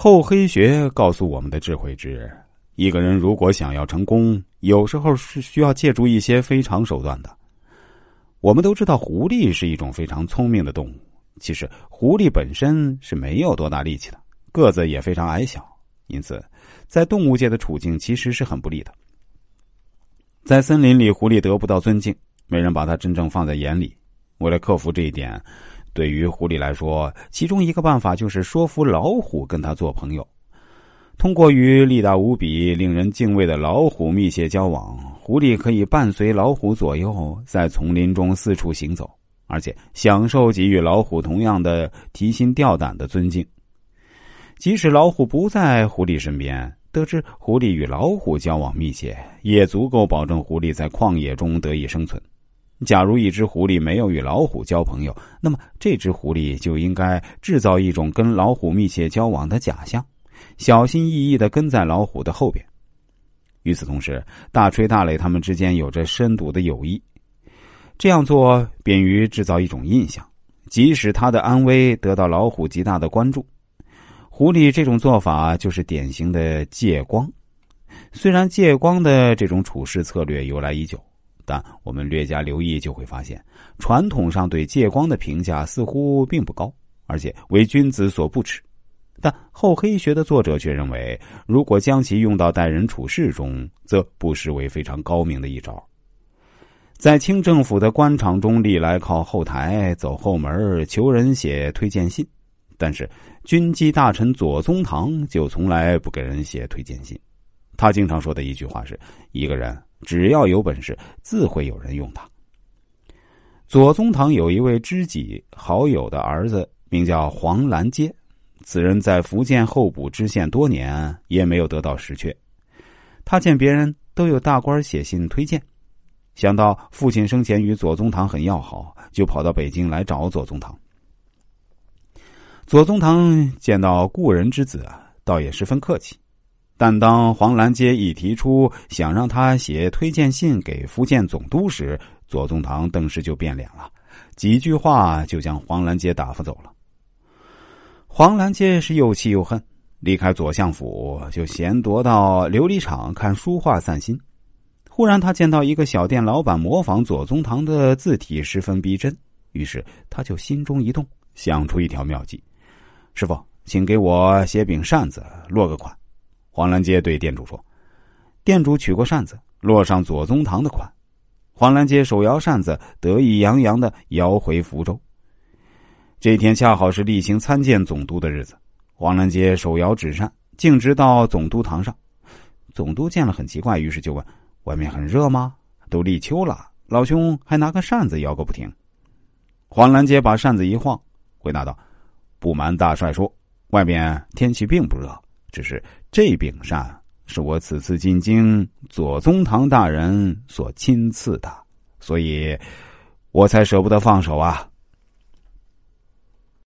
厚黑学告诉我们的智慧之：一个人如果想要成功，有时候是需要借助一些非常手段的。我们都知道，狐狸是一种非常聪明的动物。其实，狐狸本身是没有多大力气的，个子也非常矮小，因此，在动物界的处境其实是很不利的。在森林里，狐狸得不到尊敬，没人把它真正放在眼里。为了克服这一点，对于狐狸来说，其中一个办法就是说服老虎跟他做朋友。通过与力大无比、令人敬畏的老虎密切交往，狐狸可以伴随老虎左右，在丛林中四处行走，而且享受给予老虎同样的提心吊胆的尊敬。即使老虎不在狐狸身边，得知狐狸与老虎交往密切，也足够保证狐狸在旷野中得以生存。假如一只狐狸没有与老虎交朋友，那么这只狐狸就应该制造一种跟老虎密切交往的假象。小心翼翼的跟在老虎的后边。与此同时，大吹、大擂他们之间有着深度的友谊，这样做便于制造一种印象，即使他的安危得到老虎极大的关注。狐狸这种做法就是典型的借光。虽然借光的这种处事策略由来已久，但我们略加留意就会发现，传统上对借光的评价似乎并不高，而且为君子所不齿。但厚黑学的作者却认为，如果将其用到待人处事中，则不失为非常高明的一招。在清政府的官场中，历来靠后台走后门求人写推荐信，但是军机大臣左宗棠就从来不给人写推荐信。他经常说的一句话是：“一个人只要有本事，自会有人用他。”左宗棠有一位知己好友的儿子，名叫黄兰阶。此人在福建候补知县多年，也没有得到实缺。他见别人都有大官写信推荐，想到父亲生前与左宗棠很要好，就跑到北京来找左宗棠。左宗棠见到故人之子，倒也十分客气。但当黄兰街一提出想让他写推荐信给福建总督时，左宗棠顿时就变脸了，几句话就将黄兰街打发走了。黄兰街是又气又恨，离开左相府就闲踱到琉璃厂看书画散心。忽然，他见到一个小店老板模仿左宗棠的字体十分逼真，于是他就心中一动，想出一条妙计：“师傅，请给我写柄扇子，落个款。”黄兰街对店主说：“店主取过扇子，落上左宗棠的款。”黄兰街手摇扇子，得意洋洋的摇回福州。这天恰好是例行参见总督的日子，黄兰街手摇纸扇，径直到总督堂上。总督见了很奇怪，于是就问：“外面很热吗？都立秋了，老兄还拿个扇子摇个不停。”黄兰街把扇子一晃，回答道：“不瞒大帅说，外面天气并不热，只是这柄扇是我此次进京左宗棠大人所亲赐的，所以我才舍不得放手啊。”